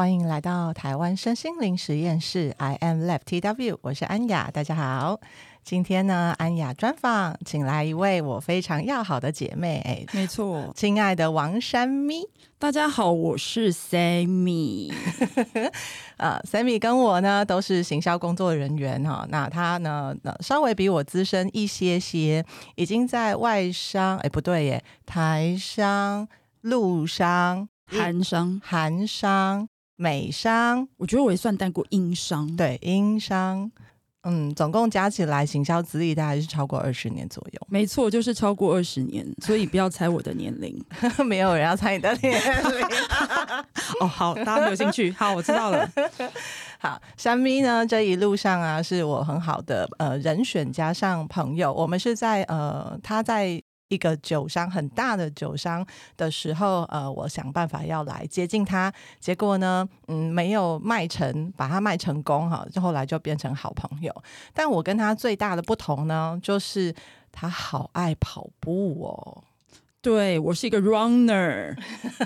欢迎来到台湾身心灵实验室，I am Lab TW，我是安雅，大家好。今天呢，安雅专访，请来一位我非常要好的姐妹，哎，没错，亲爱的王珊咪，大家好，我是 Sammy，呃，Sammy 跟我呢都是行销工作人员哈，那他呢，稍微比我资深一些些，已经在外商，哎，不对耶，台商、陆商、韩商、韩商。美商，我觉得我也算带过英商，对英商，嗯，总共加起来行销资历大概是超过二十年左右。没错，就是超过二十年，所以不要猜我的年龄，没有人要猜你的年龄。哦，好，大家没有兴趣，好，我知道了。好，山咪呢，这一路上啊，是我很好的呃人选，加上朋友，我们是在呃他在。一个酒商很大的酒商的时候，呃，我想办法要来接近他，结果呢，嗯，没有卖成，把他卖成功哈，就后来就变成好朋友。但我跟他最大的不同呢，就是他好爱跑步哦。对，我是一个 runner，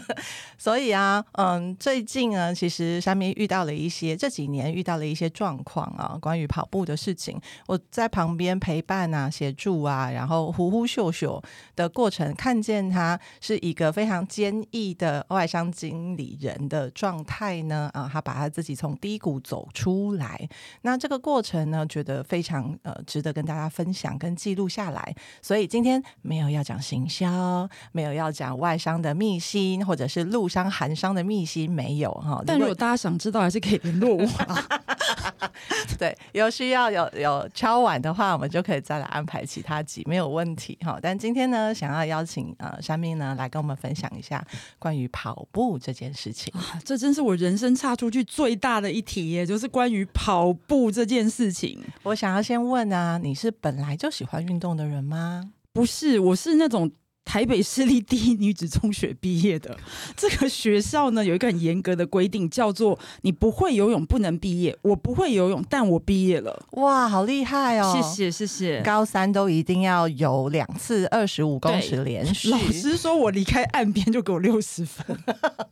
所以啊，嗯，最近呢，其实珊咪遇到了一些这几年遇到了一些状况啊，关于跑步的事情，我在旁边陪伴啊、协助啊，然后呼呼秀秀的过程，看见他是一个非常坚毅的外商经理人的状态呢，啊，他把他自己从低谷走出来，那这个过程呢，觉得非常呃值得跟大家分享跟记录下来，所以今天没有要讲行销。没有要讲外商的秘辛，或者是陆商、韩商的秘辛，没有哈。但如果大家想知道，还是可以联络我。对，有需要有有敲碗的话，我们就可以再来安排其他集，没有问题哈。但今天呢，想要邀请呃珊咪呢来跟我们分享一下关于跑步这件事情。啊，这真是我人生岔出去最大的一题耶，就是关于跑步这件事情。我想要先问啊，你是本来就喜欢运动的人吗？不是，我是那种。台北市立第一女子中学毕业的 这个学校呢，有一个很严格的规定，叫做你不会游泳不能毕业。我不会游泳，但我毕业了。哇，好厉害哦！谢谢谢谢。高三都一定要游两次二十五公尺连续。老师说我离开岸边就给我六十分，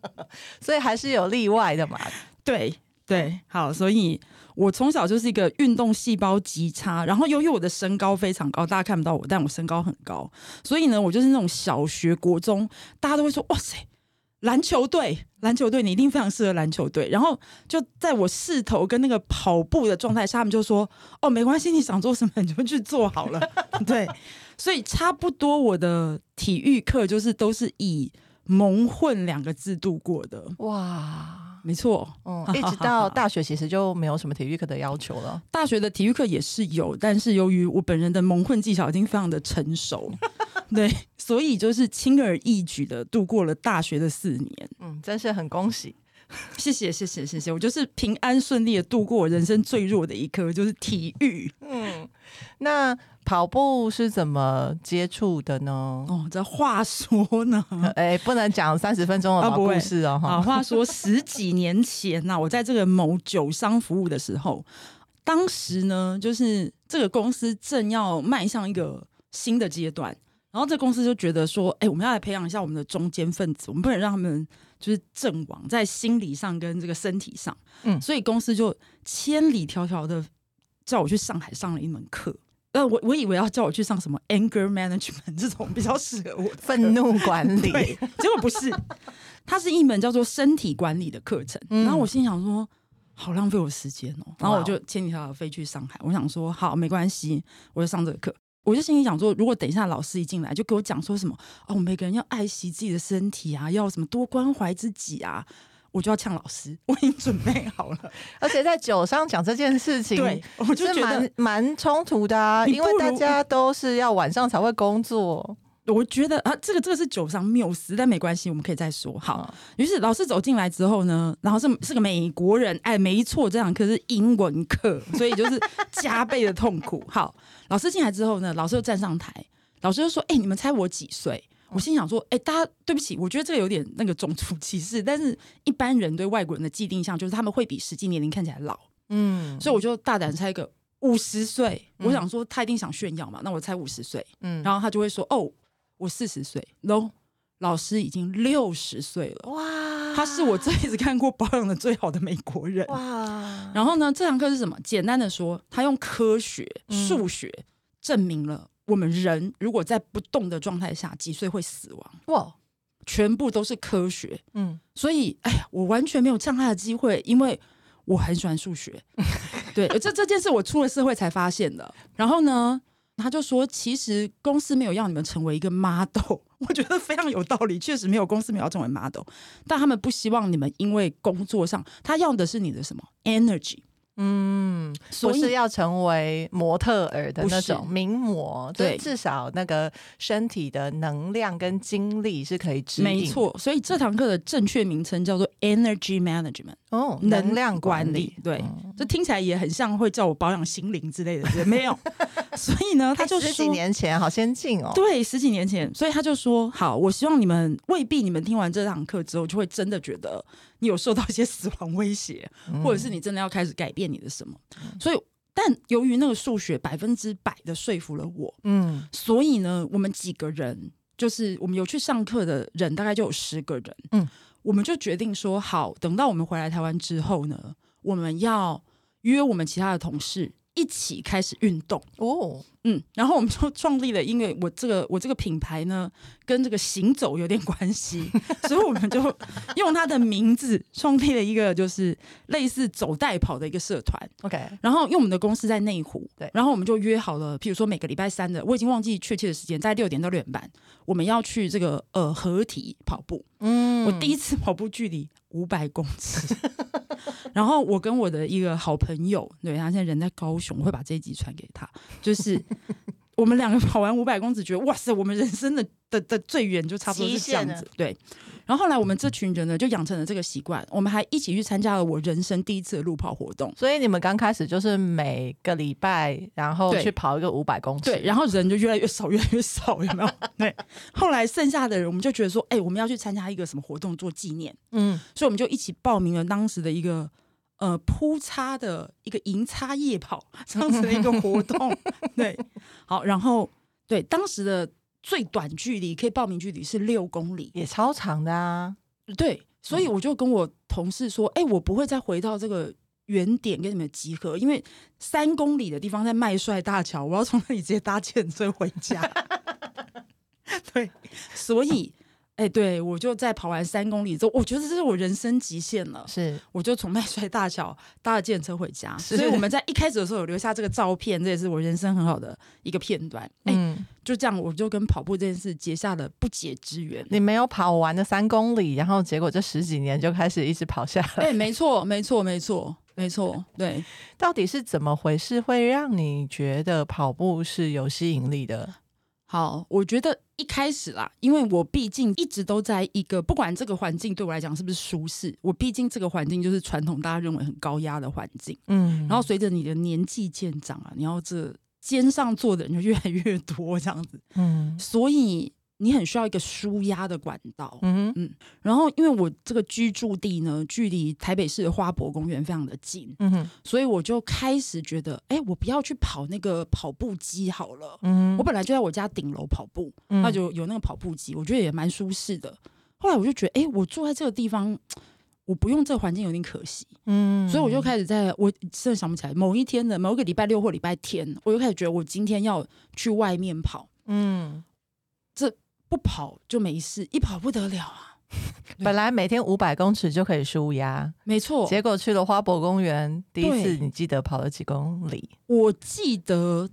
所以还是有例外的嘛。对对，好，所以。我从小就是一个运动细胞极差，然后由于我的身高非常高，大家看不到我，但我身高很高，所以呢，我就是那种小学、国中，大家都会说：“哇塞，篮球队，篮球队，你一定非常适合篮球队。”然后就在我势头跟那个跑步的状态下，他们就说：“哦，没关系，你想做什么你就去做好了。”对，所以差不多我的体育课就是都是以蒙混两个字度过的。哇。没错，嗯，一直到大学其实就没有什么体育课的要求了。大学的体育课也是有，但是由于我本人的蒙混技巧已经非常的成熟，对，所以就是轻而易举的度过了大学的四年。嗯，真是很恭喜，谢谢，谢谢，谢谢，我就是平安顺利的度过我人生最弱的一科，就是体育。嗯，那。跑步是怎么接触的呢？哦，这话说呢，哎，不能讲三十分钟的故事哦。啊，话说十几年前呐，我在这个某酒商服务的时候，当时呢，就是这个公司正要迈向一个新的阶段，然后这公司就觉得说，哎，我们要来培养一下我们的中间分子，我们不能让他们就是阵亡在心理上跟这个身体上，嗯，所以公司就千里迢迢的叫我去上海上了一门课。呃，我我以为要叫我去上什么 anger management 这种比较适合我愤怒管理，结果不是，它是一门叫做身体管理的课程。嗯、然后我心想说，好浪费我时间哦。然后我就千里迢迢飞去上海，我想说，好，没关系，我就上这个课。我就心里想说，如果等一下老师一进来就给我讲说什么哦，每个人要爱惜自己的身体啊，要什么多关怀自己啊。我就要呛老师，我已经准备好了。而且在酒上讲这件事情，对，我就觉得蛮冲突的啊，因为大家都是要晚上才会工作。我觉得啊，这个这个是酒商谬思，但没关系，我们可以再说。好，于是老师走进来之后呢，然后是是个美国人，哎，没错，这堂课是英文课，所以就是加倍的痛苦。好，老师进来之后呢，老师又站上台，老师就说：“哎，你们猜我几岁？”我心想说，哎、欸，大家对不起，我觉得这个有点那个种族歧视，但是一般人对外国人的既定印象就是他们会比实际年龄看起来老，嗯，所以我就大胆猜一个五十岁，我想说他一定想炫耀嘛，那我猜五十岁，嗯，然后他就会说，哦，我四十岁，no。老师已经六十岁了，哇！他是我这辈子看过保养的最好的美国人，哇！然后呢，这堂课是什么？简单的说，他用科学、数学证明了我们人如果在不动的状态下，几岁会死亡？哇！全部都是科学，嗯。所以，哎呀，我完全没有呛他的机会，因为我很喜欢数学。对，这这件事我出了社会才发现的。然后呢？他就说：“其实公司没有要你们成为一个 model，我觉得非常有道理。确实没有公司没有要成为 model，但他们不希望你们因为工作上，他要的是你的什么 energy。”嗯，不是要成为模特儿的那种名模，对，至少那个身体的能量跟精力是可以支。没错，所以这堂课的正确名称叫做 Energy Management，哦，能量管理。对，这听起来也很像会叫我保养心灵之类的，对，没有。所以呢，他就十几年前好先进哦，对，十几年前，所以他就说，好，我希望你们未必你们听完这堂课之后就会真的觉得。你有受到一些死亡威胁，或者是你真的要开始改变你的什么？嗯、所以，但由于那个数学百分之百的说服了我，嗯，所以呢，我们几个人，就是我们有去上课的人，大概就有十个人，嗯，我们就决定说，好，等到我们回来台湾之后呢，我们要约我们其他的同事一起开始运动哦。嗯，然后我们就创立了，因为我这个我这个品牌呢，跟这个行走有点关系，所以我们就用它的名字创立了一个就是类似走带跑的一个社团。OK，然后因为我们的公司在内湖，对，然后我们就约好了，譬如说每个礼拜三的，我已经忘记确切的时间，在六点到六点半，我们要去这个呃合体跑步。嗯，我第一次跑步距离五百公尺，然后我跟我的一个好朋友，对，他现在人在高雄，我会把这一集传给他，就是。我们两个跑完五百公尺，觉得哇塞，我们人生的的的最远就差不多是这样子。对，然后后来我们这群人呢，就养成了这个习惯。我们还一起去参加了我人生第一次的路跑活动。所以你们刚开始就是每个礼拜，然后去跑一个五百公尺。对，然后人就越来越少，越来越少，有没有？对。后来剩下的人，我们就觉得说，哎、欸，我们要去参加一个什么活动做纪念。嗯，所以我们就一起报名了当时的一个。呃，铺擦的一个银擦夜跑这样子的一个活动，对，好，然后对当时的最短距离可以报名距离是六公里，也超长的啊。对，所以我就跟我同事说，哎、嗯欸，我不会再回到这个原点跟你们集合，因为三公里的地方在麦帅大桥，我要从那里直接搭 计程车回家。对，所以。哎、欸，对，我就在跑完三公里之后，我觉得这是我人生极限了。是，我就从麦帅大桥搭了计程车回家。所以我们在一开始的时候有留下这个照片，这也是我人生很好的一个片段。哎、嗯欸，就这样，我就跟跑步这件事结下了不解之缘。你没有跑完的三公里，然后结果这十几年就开始一直跑下来。哎、欸，没错，没错，没错，没错。对，到底是怎么回事，会让你觉得跑步是有吸引力的？好，我觉得一开始啦，因为我毕竟一直都在一个不管这个环境对我来讲是不是舒适，我毕竟这个环境就是传统大家认为很高压的环境，嗯，然后随着你的年纪渐长啊，你要这肩上坐的人就越来越多这样子，嗯，所以。你很需要一个舒压的管道，嗯嗯，然后因为我这个居住地呢，距离台北市的花博公园非常的近，嗯哼，所以我就开始觉得，哎，我不要去跑那个跑步机好了，嗯，我本来就在我家顶楼跑步，那就有那个跑步机，我觉得也蛮舒适的。后来我就觉得，哎，我住在这个地方，我不用这个环境有点可惜，嗯，所以我就开始在，我真的想不起来某一天的某一个礼拜六或礼拜天，我就开始觉得我今天要去外面跑，嗯，这。不跑就没事，一跑不得了啊！本来每天五百公尺就可以舒压，没错。结果去了花博公园，第一次你记得跑了几公里？我记得，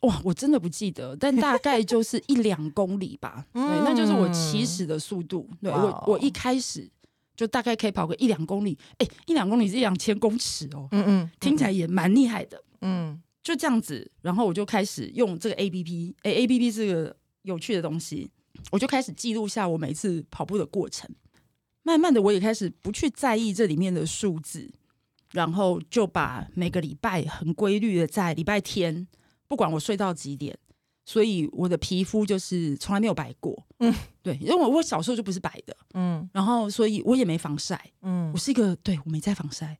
哇，我真的不记得，但大概就是一两公里吧。对，那就是我起始的速度。对，我，我一开始就大概可以跑个一两公里。哎，一两公里是一两千公尺哦。嗯嗯，听起来也蛮厉害的。嗯，就这样子，然后我就开始用这个 APP。哎，APP 是个有趣的东西。我就开始记录下我每次跑步的过程，慢慢的我也开始不去在意这里面的数字，然后就把每个礼拜很规律的在礼拜天，不管我睡到几点，所以我的皮肤就是从来没有白过，嗯，对，因为我小时候就不是白的，嗯，然后所以我也没防晒，嗯，我是一个对我没在防晒，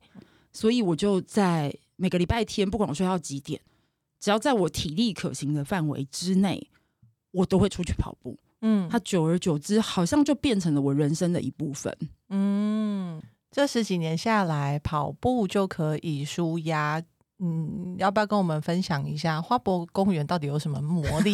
所以我就在每个礼拜天，不管我睡到几点，只要在我体力可行的范围之内，我都会出去跑步。嗯，它久而久之好像就变成了我人生的一部分。嗯，这十几年下来，跑步就可以舒压。嗯，要不要跟我们分享一下花博公园到底有什么魔力？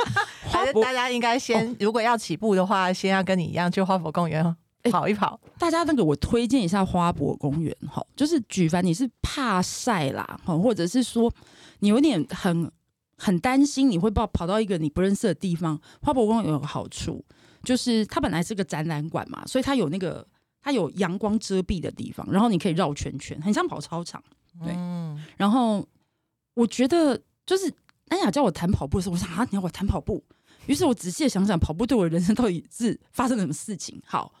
还是大家应该先，哦、如果要起步的话，先要跟你一样去花博公园跑一跑。大家那个，我推荐一下花博公园哈，就是举凡你是怕晒啦，或者是说你有点很很担心你会跑跑到一个你不认识的地方，花博公园有个好处，就是它本来是个展览馆嘛，所以它有那个它有阳光遮蔽的地方，然后你可以绕圈圈，很像跑操场。对，嗯、然后我觉得就是安雅叫我谈跑步的时候，我想啊，你要我谈跑步？于是我仔细的想想，跑步对我的人生到底是发生了什么事情？好，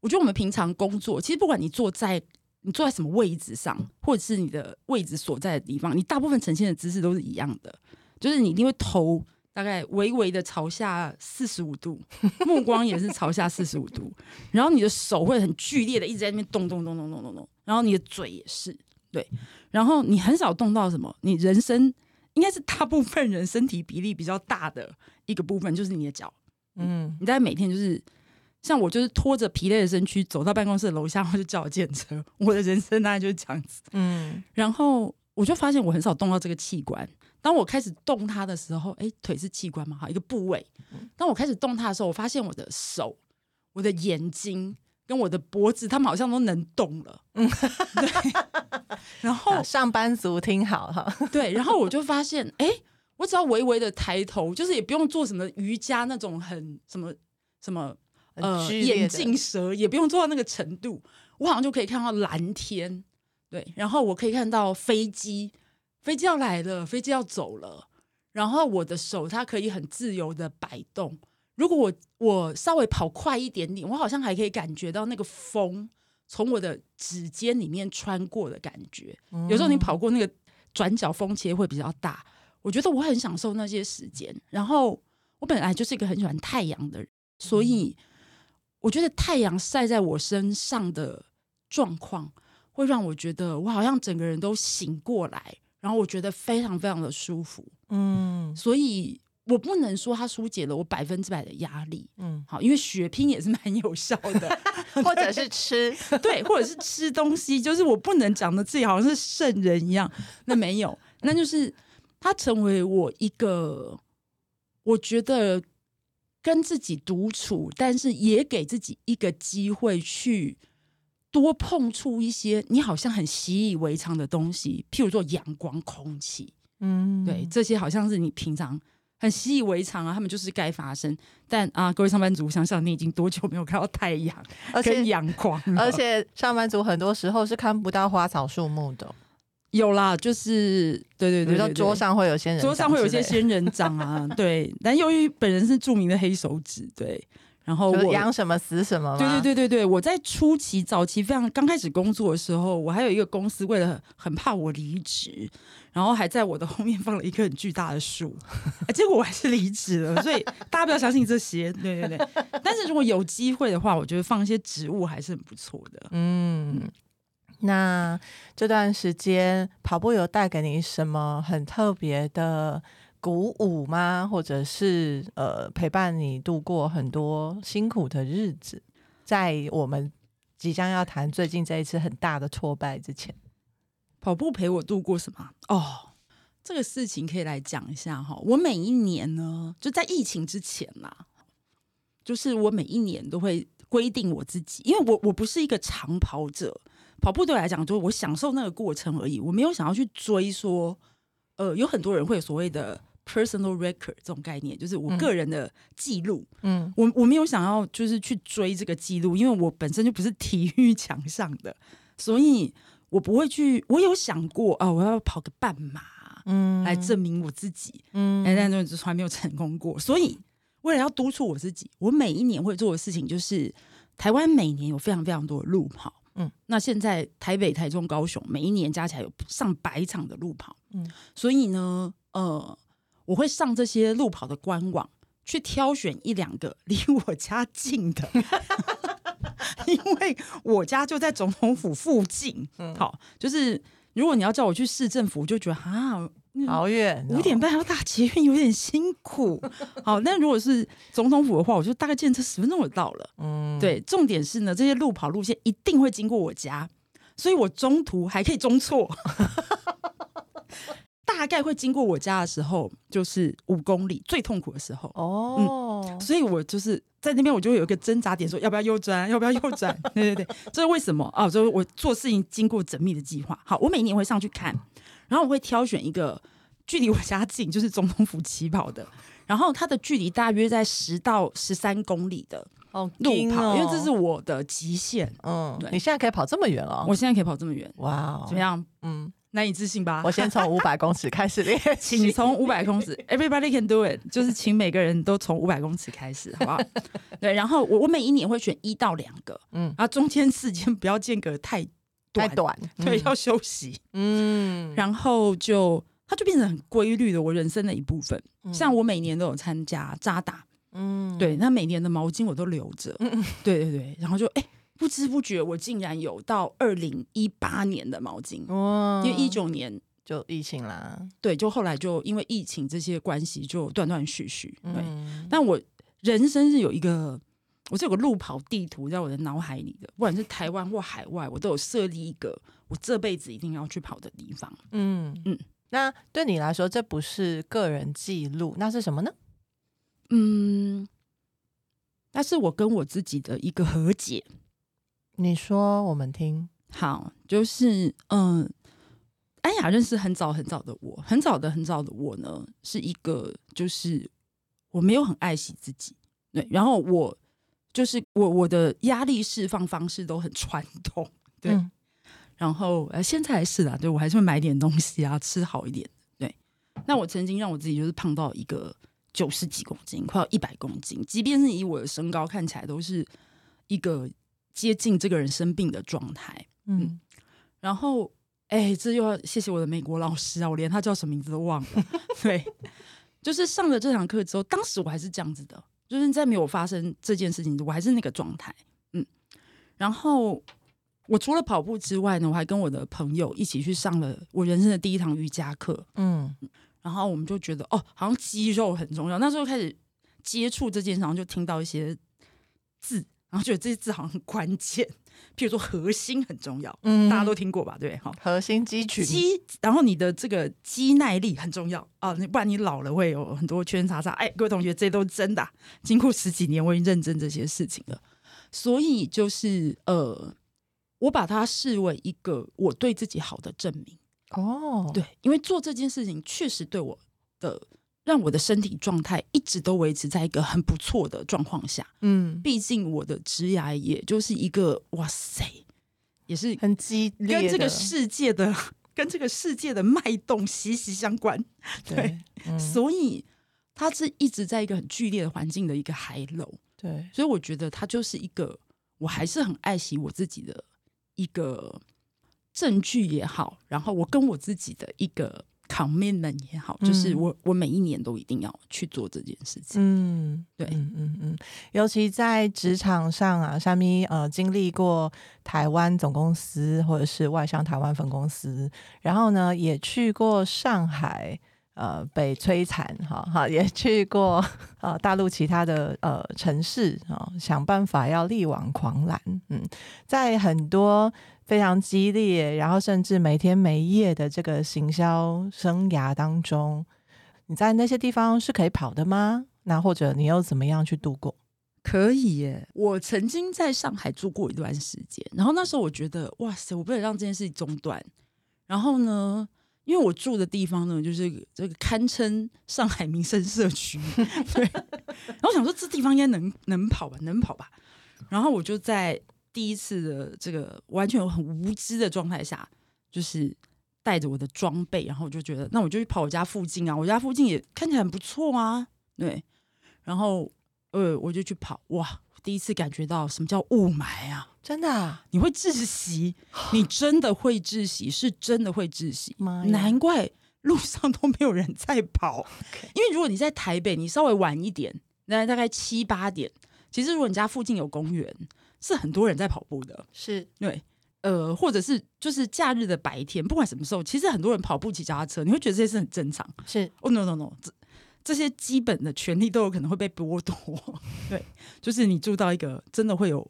我觉得我们平常工作，其实不管你坐在你坐在什么位置上，或者是你的位置所在的地方，你大部分呈现的姿势都是一样的，就是你一定会头大概微微的朝下四十五度，目光也是朝下四十五度，然后你的手会很剧烈的一直在那边动动动动动动动，然后你的嘴也是。对，然后你很少动到什么，你人生应该是大部分人身体比例比较大的一个部分，就是你的脚。嗯，你在每天就是像我，就是拖着疲累的身躯走到办公室的楼下，我就叫我健车。我的人生大概就是这样子。嗯，然后我就发现我很少动到这个器官。当我开始动它的时候，哎，腿是器官嘛，哈，一个部位。当我开始动它的时候，我发现我的手、我的眼睛。跟我的脖子，他们好像都能动了。嗯，对。然后 上班族听好哈，对。然后我就发现，哎，我只要微微的抬头，就是也不用做什么瑜伽那种很什么什么呃眼镜蛇，也不用做到那个程度，我好像就可以看到蓝天。对，然后我可以看到飞机，飞机要来了，飞机要走了。然后我的手，它可以很自由的摆动。如果我我稍微跑快一点点，我好像还可以感觉到那个风从我的指尖里面穿过的感觉。有时候你跑过那个转角风切会比较大，我觉得我很享受那些时间。然后我本来就是一个很喜欢太阳的人，所以我觉得太阳晒在我身上的状况会让我觉得我好像整个人都醒过来，然后我觉得非常非常的舒服。嗯，所以。我不能说它疏解了我百分之百的压力，嗯，好，因为血拼也是蛮有效的，或者是吃，对，或者是吃东西，就是我不能讲的自己好像是圣人一样，那没有，那就是它成为我一个，我觉得跟自己独处，但是也给自己一个机会去多碰触一些你好像很习以为常的东西，譬如说阳光、空气，嗯，对，这些好像是你平常。很习以为常啊，他们就是该发生。但啊，各位上班族，想想你已经多久没有看到太阳 跟阳光了？而且上班族很多时候是看不到花草树木的。有啦，就是对对对，对，对，比如说桌上会有仙人，桌上会有一些仙人掌啊。对，但由于本人是著名的黑手指，对。然后我养什么死什么。对对对对对，我在初期早期非常刚开始工作的时候，我还有一个公司为了很怕我离职，然后还在我的后面放了一棵很巨大的树，结 果我还是离职了。所以大家不要相信这些，对对对。但是如果有机会的话，我觉得放一些植物还是很不错的。嗯，那这段时间跑步有带给你什么很特别的？鼓舞吗？或者是呃，陪伴你度过很多辛苦的日子，在我们即将要谈最近这一次很大的挫败之前，跑步陪我度过什么？哦，这个事情可以来讲一下哈。我每一年呢，就在疫情之前啦，就是我每一年都会规定我自己，因为我我不是一个长跑者，跑步对我来讲就是我享受那个过程而已，我没有想要去追说，呃，有很多人会有所谓的。Personal record 这种概念就是我个人的记录。嗯，我我没有想要就是去追这个记录，因为我本身就不是体育 强项的，所以我不会去。我有想过啊，我要跑个半马，嗯，来证明我自己，嗯，但是从来没有成功过。所以为了要督促我自己，我每一年会做的事情就是，台湾每年有非常非常多的路跑，嗯，那现在台北、台中、高雄每一年加起来有上百场的路跑，嗯，所以呢，呃。我会上这些路跑的官网去挑选一两个 离我家近的，因为我家就在总统府附近。好，就是如果你要叫我去市政府，我就觉得啊，好远，五点半要搭捷运有点辛苦。好，那如果是总统府的话，我就大概见车十分钟就到了。嗯，对，重点是呢，这些路跑路线一定会经过我家，所以我中途还可以中错。大概会经过我家的时候，就是五公里最痛苦的时候哦、嗯，所以我就是在那边，我就会有一个挣扎点，说要不要右转，要不要右转？对对对，这是为什么啊？就是我做事情经过缜密的计划。好，我每年会上去看，然后我会挑选一个距离我家近，就是总统府起跑的，然后它的距离大约在十到十三公里的哦路跑，哦，因为这是我的极限。嗯，对，你现在可以跑这么远哦？我现在可以跑这么远，哇，怎么样？嗯。难以置信吧？我先从五百公尺开始练，请从五百公尺，Everybody can do it，就是请每个人都从五百公尺开始，好不好？对，然后我我每一年会选一到两个，嗯，然后中间时间不要间隔太短太短，对，要休息，嗯，然后就它就变成很规律的我人生的一部分。像我每年都有参加扎打，嗯，对，那每年的毛巾我都留着，嗯，对对对，然后就哎。欸不知不觉，我竟然有到二零一八年的毛巾，哦，因为一九年就疫情啦，对，就后来就因为疫情这些关系，就断断续续。对，嗯，但我人生是有一个，我是有个路跑地图在我的脑海里的，不管是台湾或海外，我都有设立一个我这辈子一定要去跑的地方。嗯嗯，那对你来说，这不是个人记录，那是什么呢？嗯，那是我跟我自己的一个和解。你说，我们听。好，就是嗯，安雅认识很早很早的我，很早的很早的我呢，是一个就是我没有很爱惜自己，对，然后我就是我我的压力释放方式都很传统，对，嗯、然后呃现在还是啦，对我还是会买点东西啊，吃好一点，对，那我曾经让我自己就是胖到一个九十几公斤，快要一百公斤，即便是以我的身高看起来都是一个。接近这个人生病的状态，嗯，然后，哎，这又要谢谢我的美国老师啊，我连他叫什么名字都忘了。对，就是上了这堂课之后，当时我还是这样子的，就是在没有发生这件事情，我还是那个状态，嗯。然后，我除了跑步之外呢，我还跟我的朋友一起去上了我人生的第一堂瑜伽课，嗯。然后我们就觉得，哦，好像肌肉很重要。那时候开始接触这件事，然后就听到一些字。然后觉得这些字好像很关键，譬如说核心很重要，嗯，大家都听过吧？对，哈，核心肌群，肌，然后你的这个肌耐力很重要啊，你不然你老了会有很多圈叉叉。哎，各位同学，这都是真的啊。经过十几年，我已经认证这些事情了，所以就是呃，我把它视为一个我对自己好的证明。哦，对，因为做这件事情确实对我的。让我的身体状态一直都维持在一个很不错的状况下。嗯，毕竟我的职涯也就是一个哇塞，也是很激烈，跟这个世界的跟这个世界的脉动息息相关。对，所以他是一直在一个很剧烈的环境的一个海楼。对，所以我觉得他就是一个我还是很爱惜我自己的一个证据也好，然后我跟我自己的一个。Commitment 也好，就是我、嗯、我每一年都一定要去做这件事情。嗯，对，嗯嗯嗯，尤其在职场上啊，虾米呃经历过台湾总公司或者是外商台湾分公司，然后呢也去过上海呃被摧残哈哈，也去过呃大陆其他的呃城市啊、呃，想办法要力挽狂澜。嗯，在很多。非常激烈，然后甚至每天没夜的这个行销生涯当中，你在那些地方是可以跑的吗？那或者你又怎么样去度过？可以耶，我曾经在上海住过一段时间，然后那时候我觉得，哇塞，我不能让这件事情中断。然后呢，因为我住的地方呢，就是这个堪称上海民生社区，对。然后想说，这地方应该能能跑吧，能跑吧。然后我就在。第一次的这个完全很无知的状态下，就是带着我的装备，然后我就觉得，那我就去跑我家附近啊，我家附近也看起来很不错啊，对，然后呃，我就去跑，哇，第一次感觉到什么叫雾霾啊，真的啊，你会窒息，你真的会窒息，是真的会窒息，难怪路上都没有人在跑，Okay. 因为如果你在台北，你稍微晚一点，那大概七八点，其实如果你家附近有公园。是很多人在跑步的，是对。呃，或者是就是假日的白天，不管什么时候，其实很多人跑步、骑脚踏车，你会觉得这些是很正常。是哦、oh,，no no no，这这些基本的权利都有可能会被剥夺。对，就是你住到一个真的会有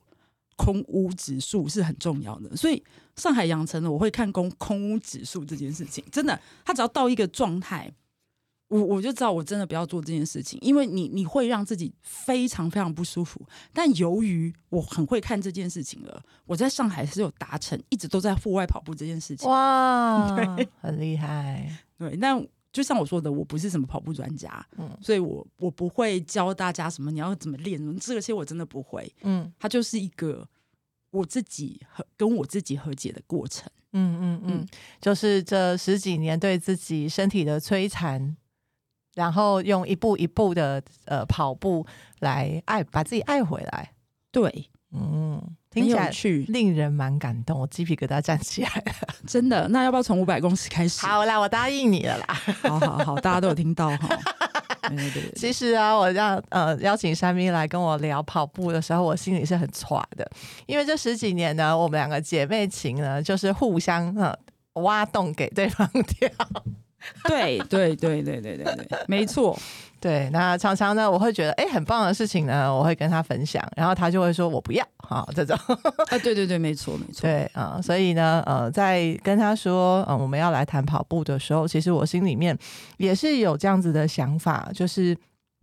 空屋指数是很重要的，所以上海养成了我会看空空屋指数这件事情，真的，它只要到一个状态。我我就知道我真的不要做这件事情，因为你你会让自己非常非常不舒服。但由于我很会看这件事情了，我在上海是有达成，一直都在户外跑步这件事情。哇，对，很厉害。对，那就像我说的，我不是什么跑步专家，嗯，所以我我不会教大家什么你要怎么练，这些我真的不会。嗯，它就是一个我自己和跟我自己和解的过程。嗯嗯嗯，就是这十几年对自己身体的摧残。然后用一步一步的呃跑步来爱把自己爱回来，对，嗯，听起来令人蛮感动，我鸡皮疙瘩站起来了，真的。那要不要从五百公尺开始？好啦，我答应你了啦。好好好，大家都有听到哈。对对对。其实啊，我让呃邀请珊咪来跟我聊跑步的时候，我心里是很挫的，因为这十几年呢，我们两个姐妹情呢，就是互相呃挖洞给对方跳。对对对对对对对，没错。对，那常常呢，我会觉得哎，很棒的事情呢，我会跟他分享，然后他就会说我不要，好这种。啊，对对对，没错没错。对啊，呃，所以呢，呃，在跟他说，嗯，呃，我们要来谈跑步的时候，其实我心里面也是有这样子的想法，就是。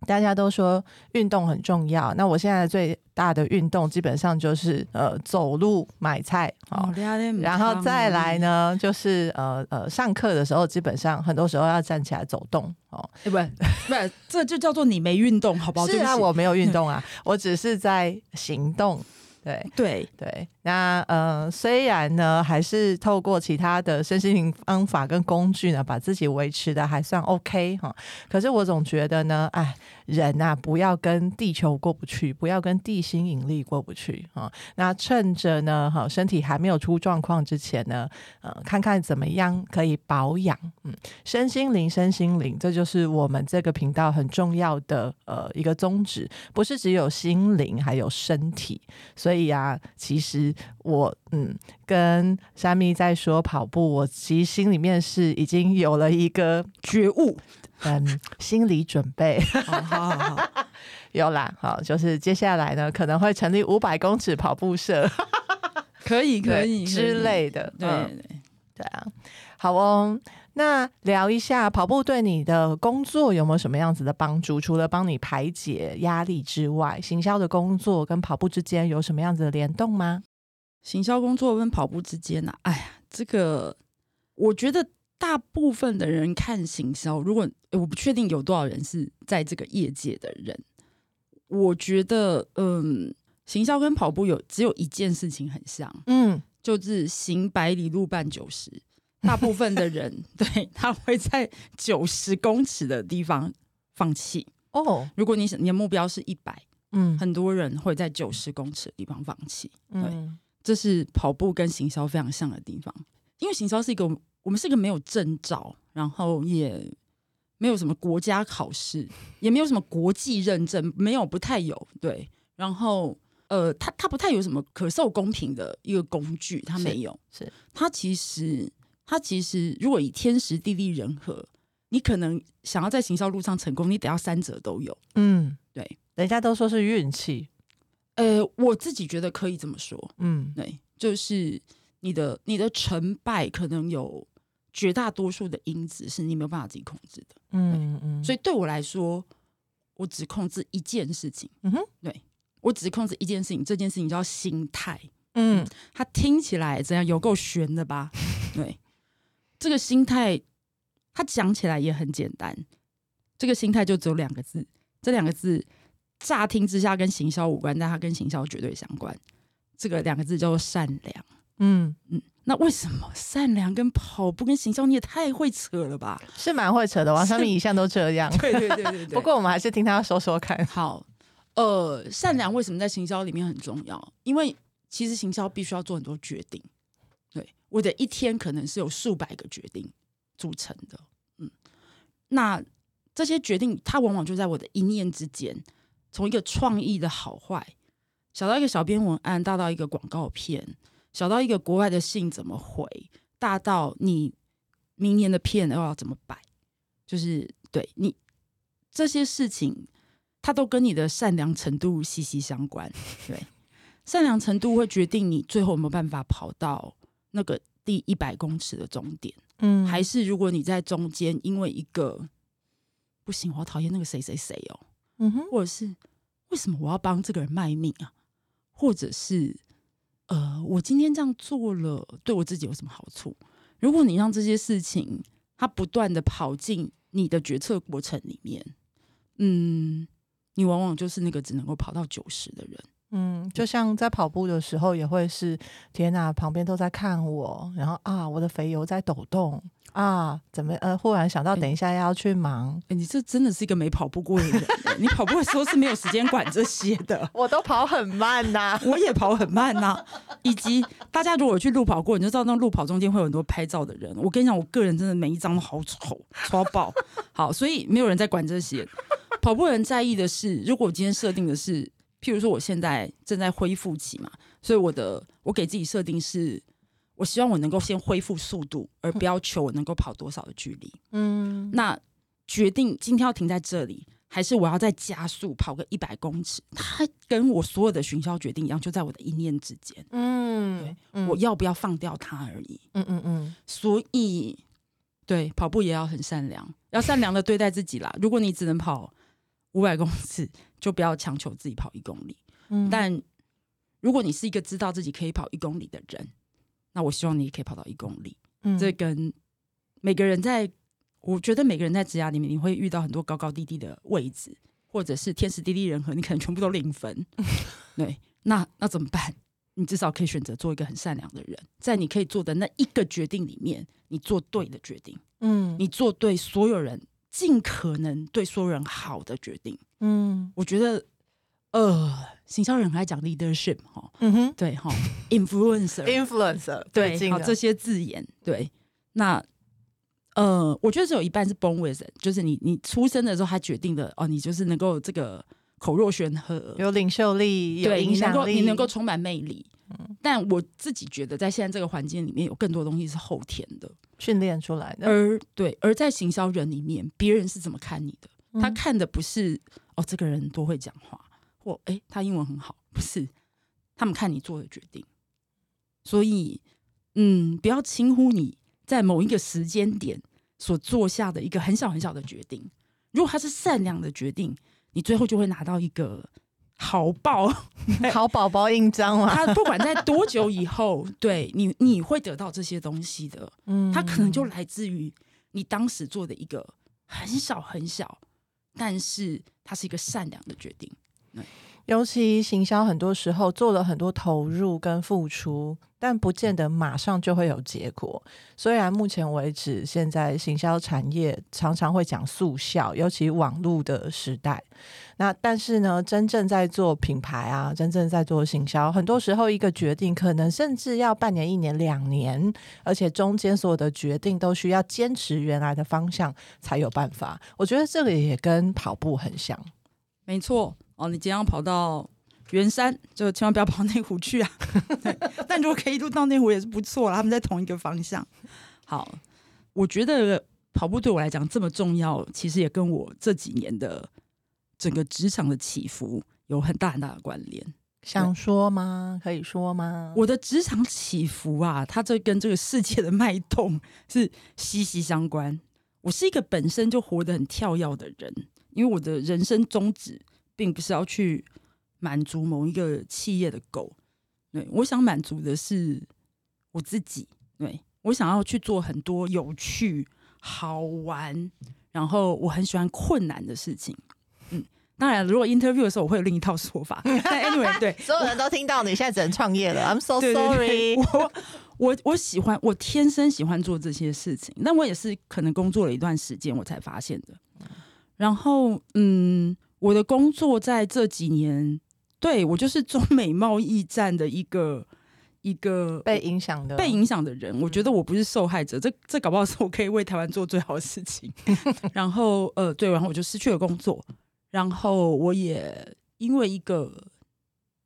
大家都说运动很重要，那我现在最大的运动基本上就是呃走路买菜，哦，然后再来呢就是呃呃上课的时候，基本上很多时候要站起来走动哦，欸、不不，这就叫做你没运动，好不好？是啊，我没有运动啊，我只是在行动。对 对。对，那呃，虽然呢，还是透过其他的身心灵方法跟工具呢，把自己维持的还算 OK 哈。可是我总觉得呢，哎，人呐、不要跟地球过不去，不要跟地心引力过不去啊。那趁着呢，哈，身体还没有出状况之前呢，呃，看看怎么样可以保养，嗯，身心灵，身心灵，这就是我们这个频道很重要的呃一个宗旨，不是只有心灵，还有身体，所以啊，其实我嗯，跟珊咪在说跑步，我其实心里面是已经有了一个觉悟，嗯，心理准备。好好好，有啦，好，就是接下来呢，可能会成立五百公尺跑步社，可以可以之类的，对对对啊，好哦。那聊一下跑步对你的工作有没有什么样子的帮助？除了帮你排解压力之外，行销的工作跟跑步之间有什么样子的联动吗？行销工作跟跑步之间呢、啊？哎呀，这个我觉得大部分的人看行销，如果我不确定有多少人是在这个业界的人，我觉得嗯，行销跟跑步有只有一件事情很像，嗯，就是行百里路半九十。大部分的人 对他会在九十公尺的地方放弃哦。如果你你的目标是一百，嗯，很多人会在九十公尺的地方放弃。对，嗯，这是跑步跟行销非常像的地方。因为行销是一个我们是一个没有证照，然后也没有什么国家考试，也没有什么国际认证，没有不太有。对，然后呃，它它不太有什么可受公平的一个工具，它没有。是，是它其实。它其实，如果以天时地利人和，你可能想要在行销路上成功，你得要三者都有。嗯，对，人家都说是运气，呃，我自己觉得可以这么说。嗯，对，就是你的你的成败，可能有绝大多数的因子是你没有办法自己控制的。嗯嗯，所以对我来说，我只控制一件事情。嗯哼，对，我只控制一件事情，这件事情叫心态。嗯，它听起来怎样？有够悬的吧？对。这个心态，他讲起来也很简单。这个心态就只有两个字，这两个字乍听之下跟行销无关，但它跟行销绝对相关。这个两个字叫做善良。嗯嗯，那为什么善良跟跑步跟行销你也太会扯了吧？是蛮会扯的，王珊咪一向都这样。对对对对对。不过我们还是听他说说看。好，呃，善良为什么在行销里面很重要？因为其实行销必须要做很多决定。对我的一天可能是有数百个决定组成的，嗯，那这些决定它往往就在我的一念之间，从一个创意的好坏，小到一个小编文案，大到一个广告片，小到一个国外的信怎么回，大到你明年的片又要怎么摆，就是对你这些事情，它都跟你的善良程度息息相关。对，善良程度会决定你最后有没有办法跑到那个第一百公尺的终点。嗯，还是如果你在中间，因为一个不行，我讨厌那个谁谁谁哦，嗯哼，或者是为什么我要帮这个人卖命啊？或者是呃，我今天这样做了，对我自己有什么好处？如果你让这些事情它不断的跑进你的决策过程里面，嗯，你往往就是那个只能够跑到九十的人。嗯，就像在跑步的时候，也会是天哪，旁边都在看我，然后啊，我的肥油在抖动啊，怎么呃，忽然想到等一下要去忙。哎欸、你这真的是一个没跑步过的人，你跑步的时候是没有时间管这些的。我都跑很慢呐、啊，我也跑很慢呐、啊。以及大家如果去路跑过，你就知道那路跑中间会有很多拍照的人。我跟你讲，我个人真的每一张都好丑，超爆。好，所以没有人在管这些。跑步人在意的是，如果我今天设定的是。譬如说，我现在正在恢复期嘛，所以我的我给自己设定是，我希望我能够先恢复速度，而不要求我能够跑多少的距离。嗯，那决定今天要停在这里，还是我要再加速跑个一百公尺？它跟我所有的行销决定一样，就在我的一念之间。嗯，对，嗯，我要不要放掉它而已。嗯嗯嗯。所以，对，跑步也要很善良，要善良的对待自己啦。如果你只能跑五百公尺，就不要强求自己跑一公里。嗯，但如果你是一个知道自己可以跑一公里的人，那我希望你也可以跑到一公里。嗯，这跟每个人在，我觉得每个人在职涯里面，你会遇到很多高高低低的位置，或者是天时地利人和，你可能全部都零分。对，那那怎么办？你至少可以选择做一个很善良的人，在你可以做的那一个决定里面，你做对的决定。嗯，你做对所有人。尽可能对所有人好的决定，嗯，我觉得，呃，行销人很爱讲 leadership 哈，嗯哼，对哈，influencer，influencer，对，好这些字眼，对，那，呃，我觉得只有一半是 born with it，就是你你出生的时候他决定的哦，你就是能够这个口若悬河，有领袖力，有影响力，你能够充满魅力。嗯，但我自己觉得，在现在这个环境里面，有更多东西是后天的训练出来的。而对，而在行销人里面，别人是怎么看你的？嗯、他看的不是哦，这个人多会讲话，或诶，他英文很好，不是。他们看你做的决定。所以，嗯，不要轻忽你在某一个时间点所做下的一个很小很小的决定。如果他是善良的决定，你最后就会拿到一个。好报，好宝宝印章嘛？他不管在多久以后，对你，你会得到这些东西的。嗯，他可能就来自于你当时做的一个很小很小，但是它是一个善良的决定。尤其行销很多时候做了很多投入跟付出，但不见得马上就会有结果。虽然目前为止，现在行销产业常常会讲速效，尤其网络的时代。那但是呢，真正在做品牌啊，真正在做行销，很多时候一个决定可能甚至要半年、一年、两年，而且中间所有的决定都需要坚持原来的方向才有办法。我觉得这个也跟跑步很像。没错。哦，你今天要跑到圆山，就千万不要跑内湖去啊！对，但如果可以一路到内湖也是不错啦，他们在同一个方向。好，我觉得跑步对我来讲这么重要，其实也跟我这几年的整个职场的起伏有很大很大的关联。想说吗？可以说吗？我的职场起伏啊，它这跟这个世界的脉动是息息相关。我是一个本身就活得很跳跃的人，因为我的人生宗旨。并不是要去满足某一个企业的 goal，对，我想满足的是我自己，对，我想要去做很多有趣、好玩，然后我很喜欢困难的事情。嗯，当然，如果 interview 的时候，我会有另一套说法。但 anyway，对，所有人都听到你现在只能创业了。I'm so sorry。我我我喜欢，我天生喜欢做这些事情，但我也是可能工作了一段时间，我才发现的。然后，嗯。我的工作在这几年，对，我就是中美贸易战的一个一个被影响的被影响的人。我觉得我不是受害者，这这搞不好是我可以为台湾做最好的事情。然后呃，对，然后我就失去了工作，然后我也因为一个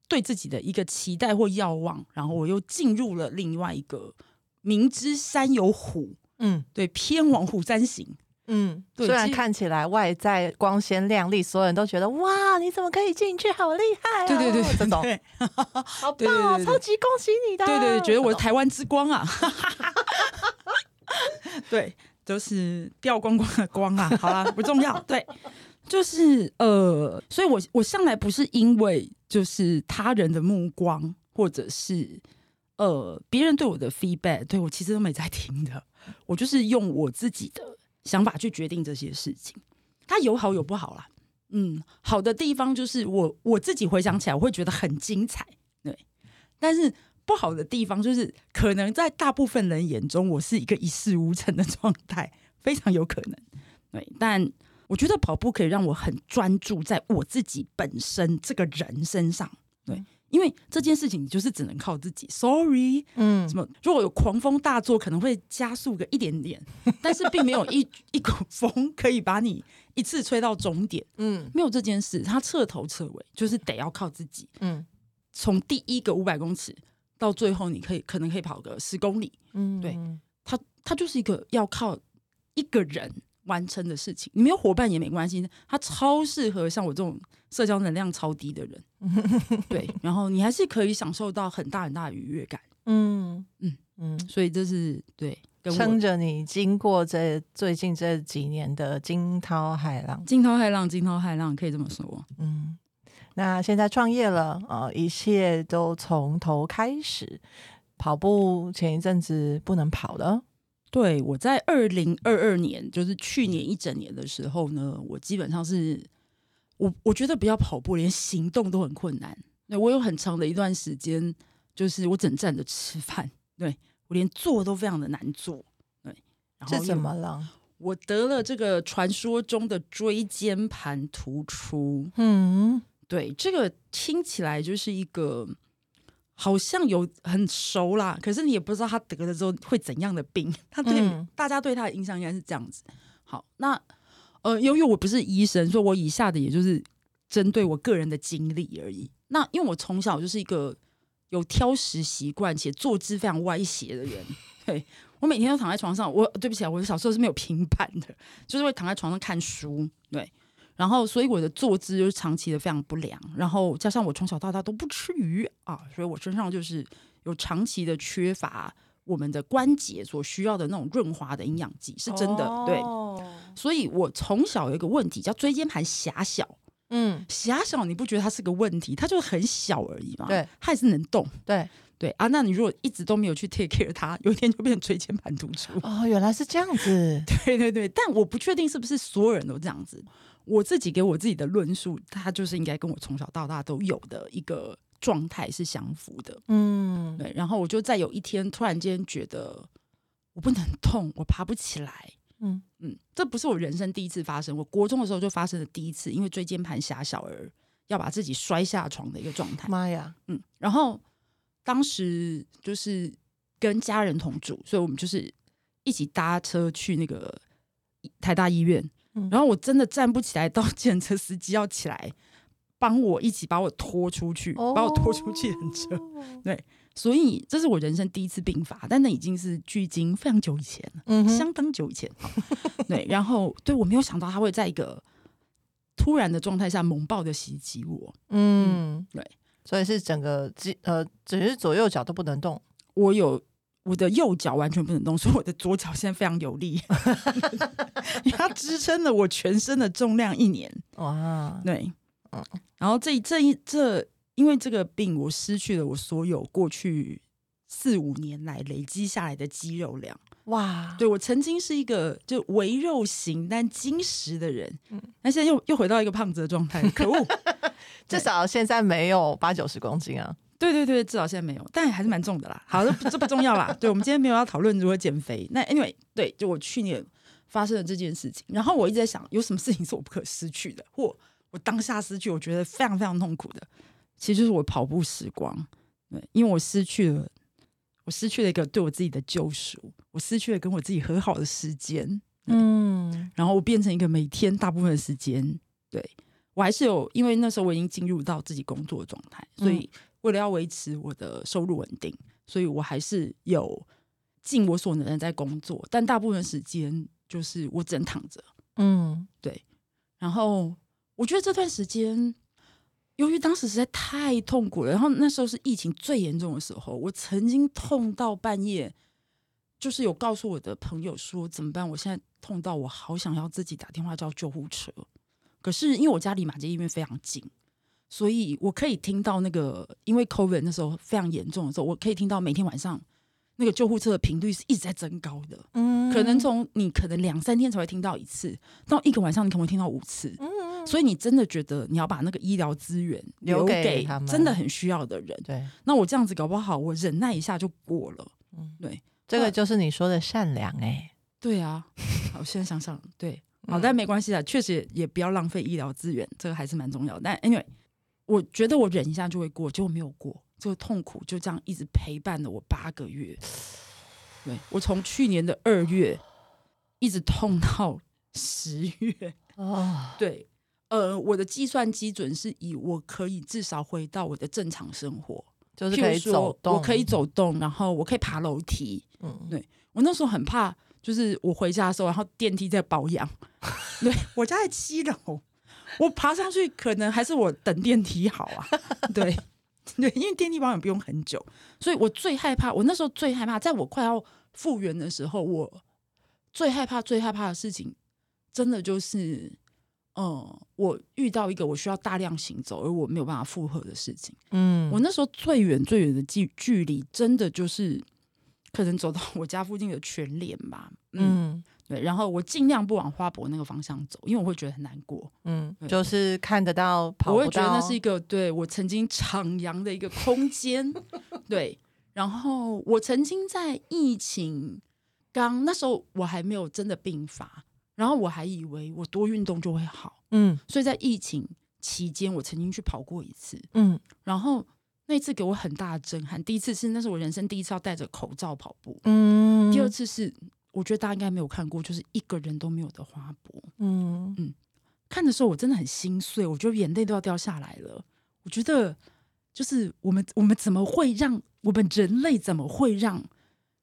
对自己的一个期待或要望，然后我又进入了另外一个明知山有虎，嗯，对，偏往虎山行。嗯，对，虽然看起来外在光鲜亮丽，所有人都觉得哇，你怎么可以进去？好厉害啊！对对对，这种对，好棒哦，超级恭喜你的！对对对，觉得我是台湾之光啊！对，都、就是掉光光的光啊！好啦，不重要。对，就是呃，所以我我向来不是因为就是他人的目光，或者是呃别人对我的 feedback，对我其实都没在听的，我就是用我自己的。想法去决定这些事情，它有好有不好啦。嗯，好的地方就是我我自己回想起来，我会觉得很精彩，对。但是不好的地方就是，可能在大部分人眼中，我是一个一事无成的状态，非常有可能。对，但我觉得跑步可以让我很专注在我自己本身这个人身上，对。因为这件事情，你就是只能靠自己。Sorry，嗯，什么？如果有狂风大作，可能会加速个一点点，但是并没有一 一股风可以把你一次吹到终点。嗯，没有这件事，它彻头彻尾就是得要靠自己。嗯，从第一个五百公尺到最后，你可以可能可以跑个十公里。嗯，对，它它就是一个要靠一个人完成的事情。你没有伙伴也没关系，他超适合像我这种。社交能量超低的人，对，然后你还是可以享受到很大很大的愉悦感，嗯嗯嗯，所以这是对，撑着你经过这最近这几年的惊涛骇浪，惊涛骇浪，惊涛骇浪，可以这么说，嗯。那现在创业了，呃，一切都从头开始。跑步前一阵子不能跑了，对，我在二零二二年，就是去年一整年的时候呢，我基本上是。我我觉得不要跑步，连行动都很困难。对，我有很长的一段时间，就是我只能站着吃饭。对，我连坐都非常的难坐。对，然后怎么了？我得了这个传说中的椎间盘突出。嗯，对，这个听起来就是一个好像有很熟啦，可是你也不知道他得了之后会怎样的病。他对、嗯、大家对他的印象应该是这样子。好，那。呃，由于我不是医生，所以我以下的也就是针对我个人的经历而已。那因为我从小就是一个有挑食习惯且坐姿非常歪斜的人，对，我每天都躺在床上。我对不起啊，我小时候是没有平板的，就是会躺在床上看书，对。然后，所以我的坐姿就是长期的非常不良。然后加上我从小到大都不吃鱼啊，所以我身上就是有长期的缺乏。我们的关节所需要的那种润滑的营养剂是真的，哦、对，所以我从小有一个问题叫椎间盘狭小，嗯，狭小你不觉得它是个问题？它就是很小而已嘛，对，它也是能动，对对啊，那你如果一直都没有去 take care 它，有一天就变成椎间盘突出哦，原来是这样子，对对对，但我不确定是不是所有人都这样子，我自己给我自己的论述，它就是应该跟我从小到大都有的一个。状态是相符的，嗯，对。然后我就在有一天突然间觉得我不能动，我爬不起来，嗯嗯，这不是我人生第一次发生，我国中的时候就发生了第一次，因为椎间盘狭小而要把自己摔下床的一个状态。妈呀，嗯。然后当时就是跟家人同住，所以我们就是一起搭车去那个台大医院，嗯，然后我真的站不起来，到计程车司机要起来。帮我一起把我拖出去，哦、把我拖出去很车，对，所以这是我人生第一次病发，但那已经是距今非常久以前了，嗯，相当久以前。对，然后对我没有想到他会在一个突然的状态下猛爆的袭击我，嗯，嗯，对，所以是整个呃，只是左右脚都不能动。我有我的右脚完全不能动，所以我的左脚现在非常有力，因为它支撑了我全身的重量一年。哇，对。嗯，然后这这一这，因为这个病，我失去了我所有过去四五年来累积下来的肌肉量。哇，对，我曾经是一个就微肉型但精实的人，嗯，那现在又又回到一个胖子的状态，可恶！至少现在没有八九十公斤啊。对对对，至少现在没有，但还是蛮重的啦。好，这这不重要啦。对，我们今天没有要讨论如何减肥。那 anyway，对，就我去年发生了这件事情，然后我一直在想，有什么事情是我不可失去的，或我当下失去，我觉得非常非常痛苦的，其实就是我跑步时光。对，因为我失去了，我失去了一个对我自己的救赎，我失去了跟我自己和好的时间。嗯，然后我变成一个每天大部分的时间，对，我还是有，因为那时候我已经进入到自己工作的状态，所以为了要维持我的收入稳定，所以我还是有尽我所能的在工作，但大部分时间就是我只能躺着。嗯，对。然后我觉得这段时间，由于当时实在太痛苦了，然后那时候是疫情最严重的时候，我曾经痛到半夜，就是有告诉我的朋友说怎么办？我现在痛到我好想要自己打电话叫救护车。可是因为我家离马街医院非常近，所以我可以听到那个，因为 COVID 那时候非常严重的时候，我可以听到每天晚上那个救护车的频率是一直在增高的。嗯，可能从你可能两三天才会听到一次，到一个晚上你可能会听到五次。嗯，所以你真的觉得你要把那个医疗资源留给真的很需要的人。对，那我这样子搞不好，我忍耐一下就过了。嗯，对，这个就是你说的善良哎、欸。对啊，好，我现在想想，对。好，但没关系啊，确实也，也不要浪费医疗资源，这个还是蛮重要的。但 anyway，我觉得我忍一下就会过，结果没有过，这个痛苦就这样一直陪伴了我八个月。对，我从去年的二月一直痛到十月。哦，对，呃，我的计算基准是以我可以至少回到我的正常生活，就是可以走动，我可以走动，然后我可以爬楼梯。嗯，对，我那时候很怕。就是我回家的时候，然后电梯在保养，对，我家在七楼，我爬上去可能还是我等电梯好啊，对 对，因为电梯保养不用很久，所以我最害怕，我那时候最害怕，在我快要复原的时候，我最害怕最害怕的事情，真的就是，嗯，我遇到一个我需要大量行走而我没有办法负荷的事情，嗯，我那时候最远最远的距距离，真的就是。可能走到我家附近的全联吧，嗯，嗯，对，然后我尽量不往花博那个方向走，因为我会觉得很难过，嗯，就是看得到，跑不到，我会觉得那是一个对我曾经徜徉的一个空间，对，然后我曾经在疫情刚那时候我还没有真的病发，然后我还以为我多运动就会好，嗯，所以在疫情期间我曾经去跑过一次，嗯，然后。那次给我很大的震撼。第一次是那是我人生第一次要戴着口罩跑步。嗯。第二次是我觉得大家应该没有看过，就是一个人都没有的花博。嗯嗯。看的时候我真的很心碎，我觉得眼泪都要掉下来了。我觉得就是我们我们怎么会让我们人类怎么会让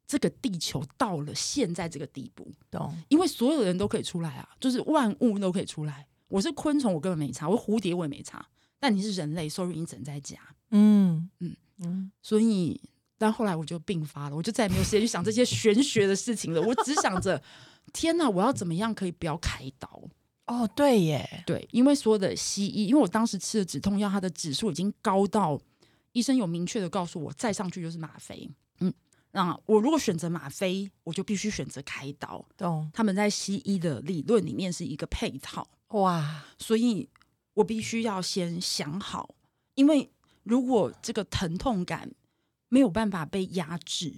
这个地球到了现在这个地步？懂？因为所有人都可以出来啊，就是万物都可以出来。我是昆虫，我根本没差；我蝴蝶，我也没差。但你是人类，所以你只能在家。嗯嗯嗯，所以，但后来我就病发了，我就再也没有时间去想这些玄学的事情了。我只想着，天哪，我要怎么样可以不要开刀？哦，对耶，对，因为所有的西医，因为我当时吃的止痛药，它的指数已经高到医生有明确的告诉我，再上去就是吗啡。嗯，那我如果选择吗啡，我就必须选择开刀。懂？他们在西医的理论里面是一个配套。哇，所以我必须要先想好，因为。如果这个疼痛感没有办法被压制，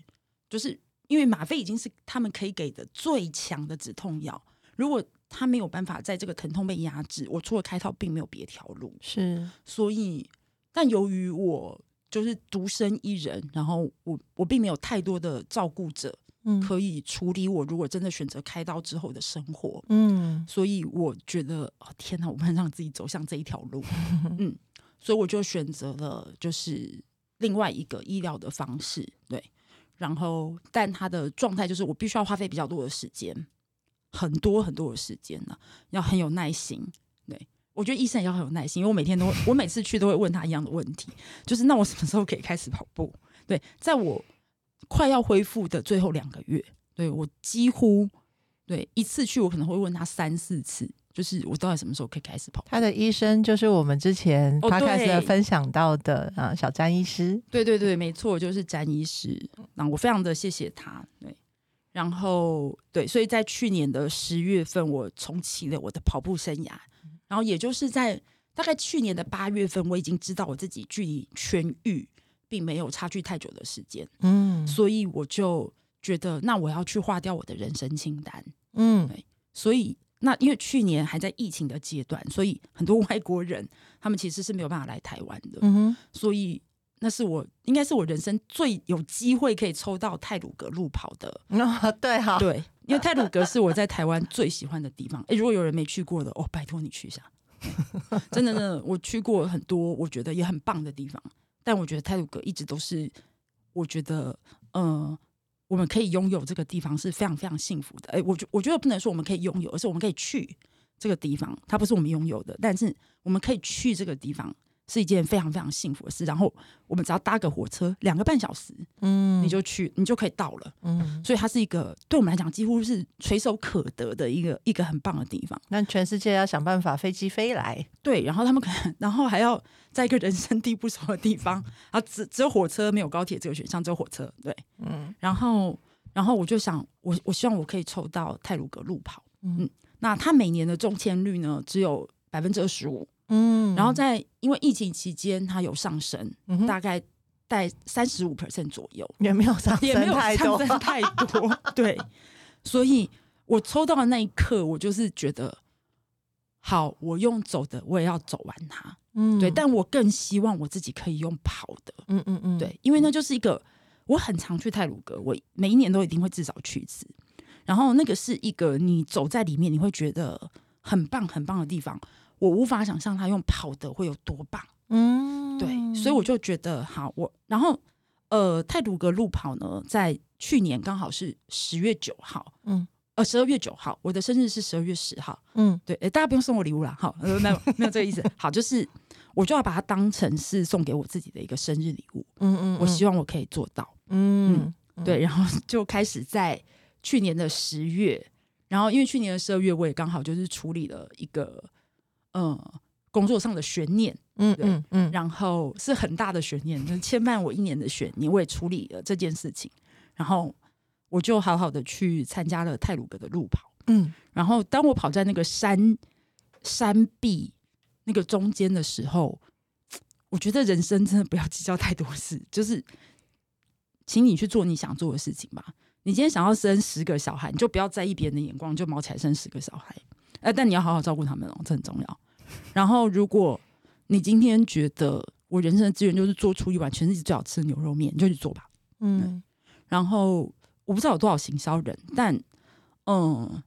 就是因为吗啡已经是他们可以给的最强的止痛药。如果他没有办法在这个疼痛被压制，我除了开刀并没有别条路。是，所以，但由于我就是独身一人，然后我我并没有太多的照顾者，嗯，可以处理我如果真的选择开刀之后的生活，嗯，所以我觉得，哦，天哪，我不能让自己走向这一条路，嗯。所以我就选择了就是另外一个医疗的方式，对。然后，但他的状态就是我必须要花费比较多的时间，很多很多的时间呢，要很有耐心。对，我觉得医生也要很有耐心，因为我每天都会，我每次去都会问他一样的问题，就是那我什么时候可以开始跑步？对，在我快要恢复的最后两个月，对，我几乎对一次去我可能会问他三四次。就是我到底什么时候可以开始跑？他的医生就是我们之前他开始分享到的啊，小詹医师。对对对，没错，就是詹医师。那我非常的谢谢他。对，然后对，所以在去年的十月份，我重启了我的跑步生涯。然后也就是在大概去年的八月份，我已经知道我自己距离痊愈并没有差距太久的时间。嗯，所以我就觉得，那我要去划掉我的人生清单。嗯，对，所以。那因为去年还在疫情的阶段，所以很多外国人他们其实是没有办法来台湾的。嗯哼，所以那是我应该是我人生最有机会可以抽到泰鲁格路跑的。哦，对哈，对，因为泰鲁格是我在台湾最喜欢的地方。诶，如果有人没去过的，哦，拜托你去一下，真的，真的，我去过很多我觉得也很棒的地方，但我觉得泰鲁格一直都是我觉得，嗯、呃，我们可以拥有这个地方是非常非常幸福的。哎，我觉我觉得不能说我们可以拥有，而是我们可以去这个地方，它不是我们拥有的，但是我们可以去这个地方。是一件非常非常幸福的事。然后我们只要搭个火车，两个半小时，嗯，你就去，你就可以到了，嗯。所以它是一个对我们来讲几乎是垂手可得的一个一个很棒的地方。那全世界要想办法飞机飞来，对。然后他们可能，然后还要在一个人生地不熟的地方，啊，只只有火车没有高铁这个选项，只有火车，对，嗯。然后，然后我就想，我我希望我可以抽到泰鲁格路跑，嗯。那它每年的中签率呢，只有百分之二十五。嗯，然后在因为疫情期间，它有上升，嗯、大概在三十五 percent 左右，也没有上升，也没有上升太多。对，所以我抽到的那一刻，我就是觉得，好，我用走的，我也要走完它。嗯，对，但我更希望我自己可以用跑的。嗯嗯嗯，对，因为那就是一个我很常去泰鲁阁，我每一年都一定会至少去一次。然后那个是一个你走在里面，你会觉得很棒很棒的地方。我无法想象他用跑的会有多棒，嗯，对，所以我就觉得好，我然后呃，泰鲁格路跑呢，在去年刚好是十月九号，嗯，呃，十二月九号，我的生日是十二月十号，嗯，对，大家不用送我礼物了，好，没有没有这个意思，好，就是我就要把它当成是送给我自己的一个生日礼物，嗯，嗯嗯，我希望我可以做到，嗯，嗯，对，然后就开始在去年的十月，然后因为去年的十二月我也刚好就是处理了一个。嗯，工作上的悬念，嗯嗯嗯，然后是很大的悬念，就是牵绊我一年的悬念，我也处理了这件事情，然后我就好好的去参加了泰鲁格的路跑，嗯，然后当我跑在那个山山壁那个中间的时候，我觉得人生真的不要计较太多事，就是，请你去做你想做的事情吧。你今天想要生十个小孩，你就不要在意别人的眼光，就毛起来生十个小孩。哎，但你要好好照顾他们哦，这很重要。然后，如果你今天觉得我人生的资源就是做出一碗全世界最好吃的牛肉面，你就去做吧。嗯。然后我不知道有多少行销人，但嗯，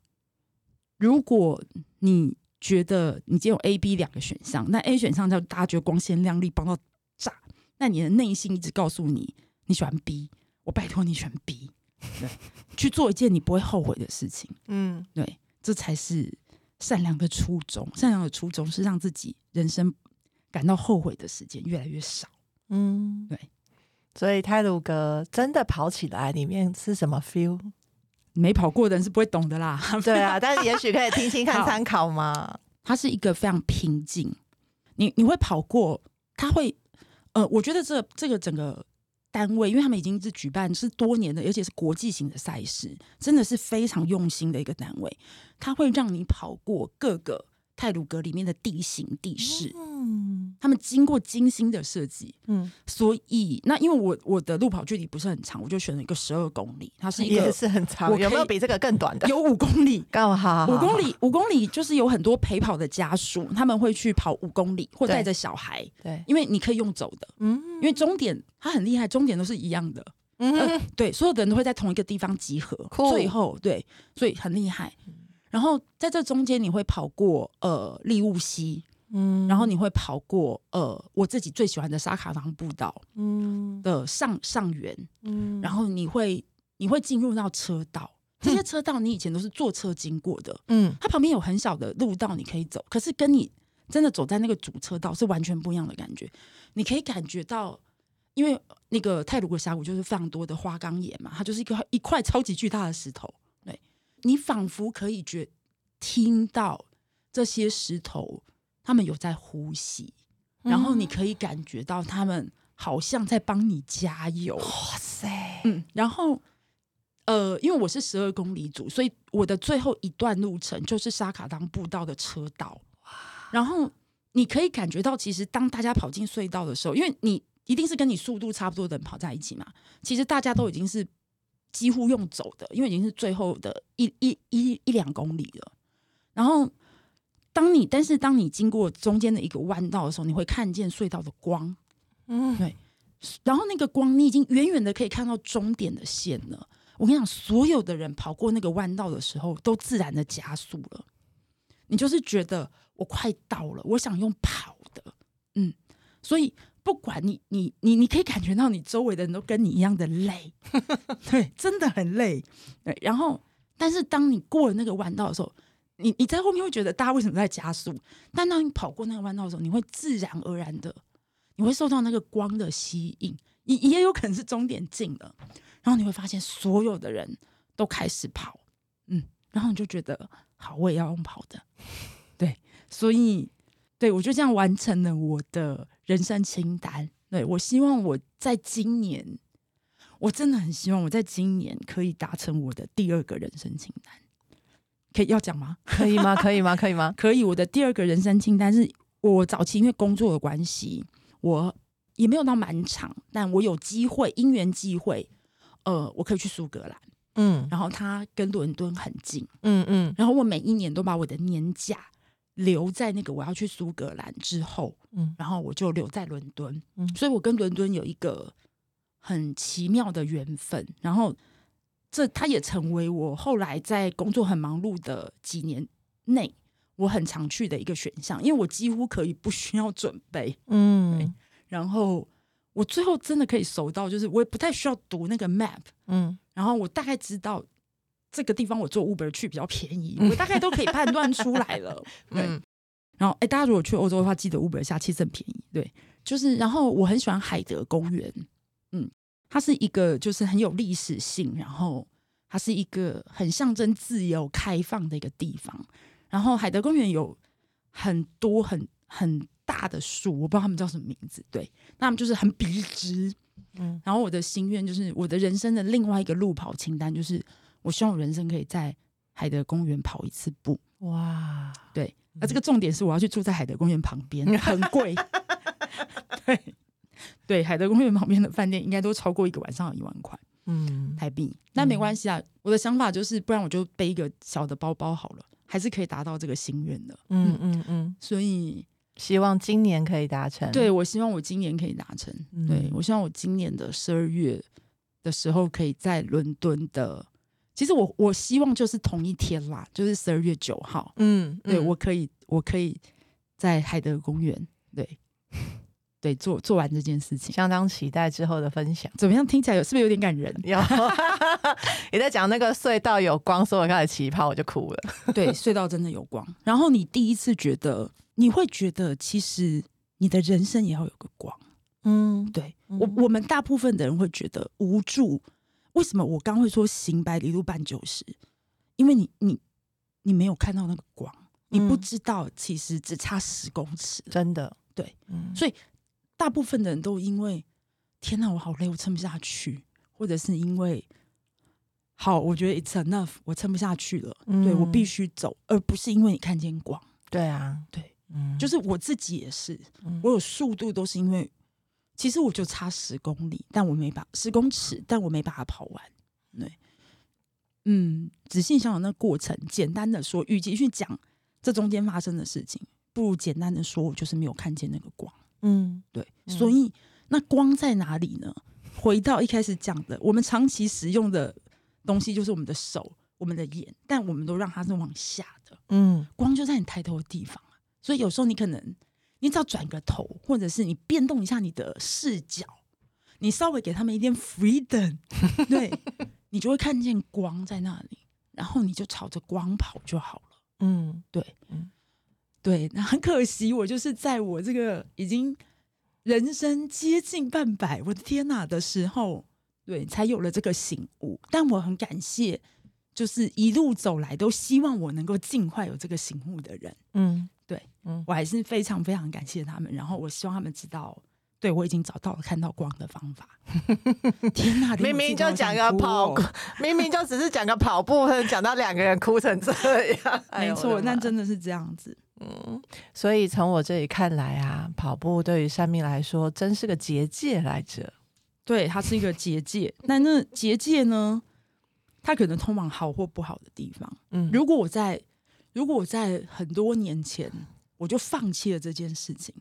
如果你觉得你今天有 A、B 两个选项，那 A 选项叫大家觉得光鲜亮丽、帮到炸，那你的内心一直告诉你你喜欢 B，我拜托你选 B，对，去做一件你不会后悔的事情。嗯，对，这才是。善良的初衷，善良的初衷是让自己人生感到后悔的时间越来越少。嗯，对。所以泰鲁格真的跑起来，里面是什么 feel？没跑过的人是不会懂的啦。对啊，但是也许可以听听看参考嘛。它是一个非常平静，你你会跑过，它会呃，我觉得这这个整个。单位，因为他们已经是举办是多年的，而且是国际型的赛事，真的是非常用心的一个单位。它会让你跑过各个太鲁阁里面的地形地势。嗯。他们经过精心的设计，嗯，所以那因为我我的路跑距离不是很长，我就选了一个十二公里，它是一个也是很长，有没有比这个更短的？有五公里，刚好五公里，五公里就是有很多陪跑的家属，他们会去跑五公里，或带着小孩，对，因为你可以用走的，嗯，因为终点它很厉害，终点都是一样的，嗯、呃，对，所有的人都会在同一个地方集合，最后对，所以很厉害。然后在这中间，你会跑过呃利物溪。嗯，然后你会跑过呃，我自己最喜欢的沙卡礑步道，嗯。的上上缘，嗯，然后你会你会进入到车道，这些车道你以前都是坐车经过的，嗯，它旁边有很小的路道你可以走，可是跟你真的走在那个主车道是完全不一样的感觉，你可以感觉到，因为那个泰鲁格峡谷就是非常多的花岗岩嘛，它就是一个一块超级巨大的石头，对，你仿佛可以觉听到这些石头。他们有在呼吸，然后你可以感觉到他们好像在帮你加油。哇塞，嗯，然后呃，因为我是十二公里组，所以我的最后一段路程就是沙卡当步道的车道。然后你可以感觉到，其实当大家跑进隧道的时候，因为你一定是跟你速度差不多的人跑在一起嘛，其实大家都已经是几乎用走的，因为已经是最后的一一一一两公里了。然后。当你，但是当你经过中间的一个弯道的时候，你会看见隧道的光，嗯，对，然后那个光，你已经远远的可以看到终点的线了。我跟你讲，所有的人跑过那个弯道的时候，都自然的加速了。你就是觉得我快到了，我想用跑的，嗯，所以不管你你你你可以感觉到你周围的人都跟你一样的累，对，真的很累，对，然后但是当你过了那个弯道的时候，你你在后面会觉得大家为什么在加速？但当你跑过那个弯道的时候，你会自然而然的，你会受到那个光的吸引，也也有可能是终点近了，然后你会发现所有的人都开始跑，嗯，然后你就觉得好，我也要用跑的。对，所以，对，我就这样完成了我的人生清单。对，我希望我在今年，我真的很希望我在今年可以达成我的第二个人生清单。可以要讲吗？可以吗？可以吗？可以吗？可以。我的第二个人生清单是我早期因为工作的关系，我也没有到满场，但我有机会，因缘际会，呃，我可以去苏格兰。嗯，然后它跟伦敦很近。嗯嗯，然后我每一年都把我的年假。留在那个我要去苏格兰之后，嗯，然后我就留在伦敦，嗯，所以我跟伦敦有一个很奇妙的缘分，然后这它也成为我后来在工作很忙碌的几年内，我很常去的一个选项，因为我几乎可以不需要准备，嗯，然后我最后真的可以熟到，就是我也不太需要读那个 map，嗯，然后我大概知道。这个地方我坐 Uber 去比较便宜，我大概都可以判断出来了。对，然后哎，大家如果去欧洲的话，记得 Uber 下其实很便宜。对，就是然后我很喜欢海德公园，嗯，它是一个就是很有历史性，然后它是一个很象征自由开放的一个地方。然后海德公园有很多很很大的树，我不知道他们叫什么名字。对，那他们就是很笔直。嗯，然后我的心愿就是我的人生的另外一个路跑清单就是。我希望我人生可以在海德公园跑一次步。哇，对，那这个重点是我要去住在海德公园旁边，很贵。对，对，海德公园旁边的饭店应该都超过一个晚上要一万块，嗯，台币。那没关系啊，我的想法就是，不然我就背一个小的包包好了，还是可以达到这个心愿的。嗯嗯嗯，所以希望今年可以达成。对，我希望我今年可以达成。嗯、对，我希望我今年的十二月的时候，可以在伦敦的。其实我我希望就是同一天啦，就是十二月九号。嗯，对，我可以，我可以在海德公园，对，对，做做完这件事情，相当期待之后的分享。怎么样？听起来有是不是有点感人？有，你在讲那个隧道有光，所以我开始起泡，我就哭了。对，隧道真的有光。然后你第一次觉得，你会觉得其实你的人生也要有个光。嗯，对我，我们大部分的人会觉得无助。为什么我刚会说行百里路半九十？因为你你你没有看到那个光，你不知道其实只差十公尺，真的对。嗯、所以大部分的人都因为天哪，我好累，我撑不下去，或者是因为好，我觉得 it's enough，我撑不下去了，嗯、对我必须走，而不是因为你看见光。对啊，对，嗯、就是我自己也是，我有速度都是因为。其实我就差十公里，但我没把十公尺，但我没把它跑完。对，嗯，仔细想想那过程，简单的说，与其去讲这中间发生的事情，不如简单的说，我就是没有看见那个光。嗯，对，嗯、所以那光在哪里呢？回到一开始讲的，我们长期使用的东西就是我们的手、我们的眼，但我们都让它是往下的。嗯，光就在你抬头的地方，所以有时候你可能。你只要转个头，或者是你变动一下你的视角，你稍微给他们一点 freedom，对，你就会看见光在那里，然后你就朝着光跑就好了。嗯，对，嗯，对。那很可惜，我就是在我这个已经人生接近半百，我的天哪的时候，对，才有了这个醒悟。但我很感谢，就是一路走来都希望我能够尽快有这个醒悟的人。嗯。对，嗯，我还是非常非常感谢他们。然后我希望他们知道，对我已经找到了看到光的方法。天哪，明明就讲个跑，明明就只是讲个跑步，讲到两个人哭成这样。没错，那真的是这样子。嗯，所以从我这里看来啊，跑步对于山民来说真是个结界来着。对，它是一个结界。那那结界呢？它可能通往好或不好的地方。嗯，如果我在。如果我在很多年前我就放弃了这件事情，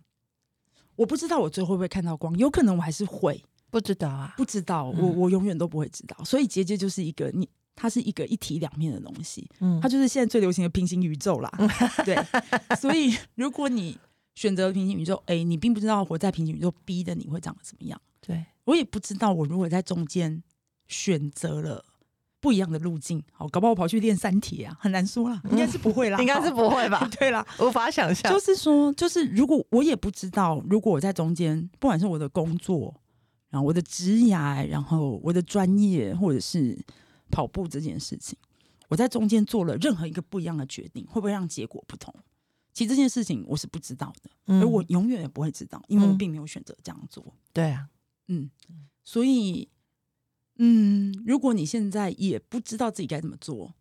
我不知道我最后会不会看到光，有可能我还是会，不知道啊，不知道，我我永远都不会知道。所以结界就是一个你，它是一个一体两面的东西，嗯，它就是现在最流行的平行宇宙啦。对，所以如果你选择平行宇宙 A，你并不知道活在平行宇宙 B 的你会长得怎么样。对，我也不知道，我如果在中间选择了不一样的路径，好，搞不好我跑去练三铁啊，很难说啦，应该是不会啦，应该是不会吧？对啦，无法想象。就是说，就是如果我也不知道，如果我在中间，不管是我的工作，然后我的职业，然后我的专业，或者是跑步这件事情，我在中间做了任何一个不一样的决定，会不会让结果不同？其实这件事情我是不知道的，而我永远也不会知道，因为我并没有选择这样做。嗯、对啊，嗯，所以，嗯，如果你现在也不知道自己该怎么做，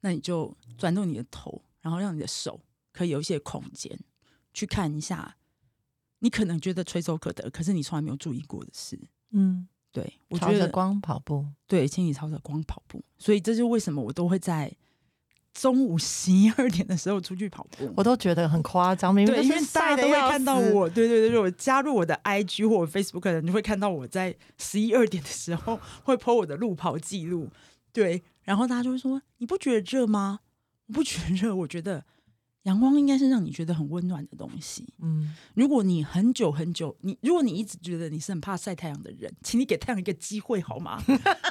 那你就转动你的头，然后让你的手可以有一些空间去看一下，你可能觉得垂手可得，可是你从来没有注意过的事。嗯，对，我觉得光跑步，对，请你朝着光跑步。所以这就是为什么我都会在。中午十一二点的时候出去跑步，我都觉得很夸张。明明对，因为大家都会看到我，对对对，我加入我的 IG 或者 Facebook 的人，就会看到我在十一二点的时候会 po 我的路跑记录。对，然后大家就会说：“你不觉得热吗？”我不觉得热，我觉得阳光应该是让你觉得很温暖的东西。嗯，如果你很久很久，你如果你一直觉得你是很怕晒太阳的人，请你给太阳一个机会好吗？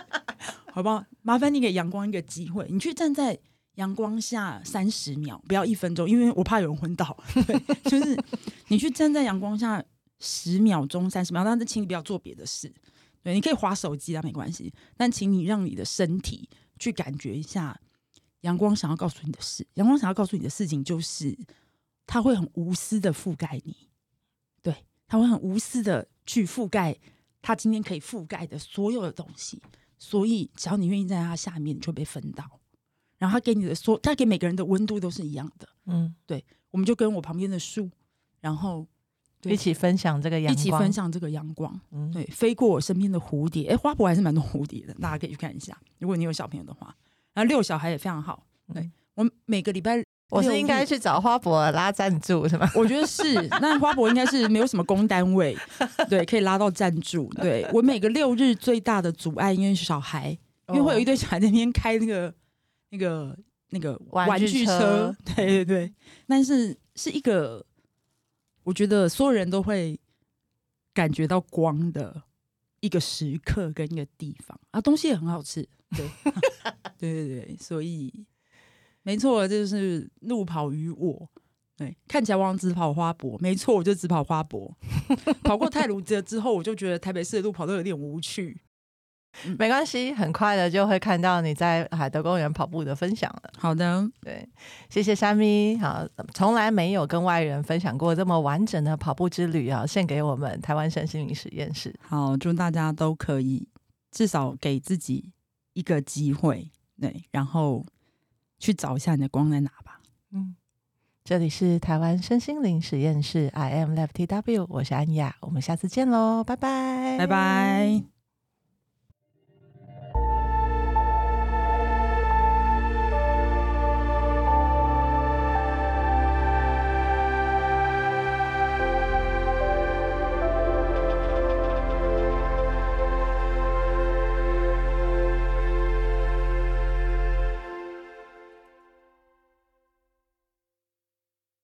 好不好？麻烦你给阳光一个机会，你去站在。阳光下三十秒，不要一分钟，因为我怕有人昏倒。对，就是你去站在阳光下十秒钟、三十秒，但是请你不要做别的事。对，你可以划手机啊，没关系。但请你让你的身体去感觉一下阳光想要告诉你的事。阳光想要告诉你的事情就是，它会很无私的覆盖你。对，它会很无私的去覆盖它今天可以覆盖的所有的东西。所以，只要你愿意在它下面，就被分到。然后他给你的说，他给每个人的温度都是一样的。嗯，对，我们就跟我旁边的树，然后一起分享这个阳光，一起分享这个阳光。嗯，对，飞过我身边的蝴蝶，哎，花博还是蛮多蝴蝶的，大家可以去看一下。如果你有小朋友的话，然后遛小孩也非常好。对，我每个礼拜，我是应该去找花博拉赞助是吗？我觉得是，那花博应该是没有什么公单位，对，可以拉到赞助。对，我每个六日最大的阻碍，因为是小孩，因为会有一堆小孩在那边开那个。那个那个玩具车，对对对，但是是一个，我觉得所有人都会感觉到光的一个时刻跟一个地方啊，东西也很好吃，对 对对对，所以没错，这就是路跑与我，对，看起来我只跑花博，没错，我就只跑花博，跑过泰鲁阁之后，我就觉得台北市的路跑都有点无趣。没关系，很快的就会看到你在海德公园跑步的分享了。好的，对，谢谢虾咪。好，从来没有跟外人分享过这么完整的跑步之旅啊，献给我们台湾身心灵实验室。好，祝大家都可以至少给自己一个机会，对，然后去找一下你的光在哪吧。嗯，这里是台湾身心灵实验室，I am Left TW，我是安雅，我们下次见喽，拜拜，拜拜。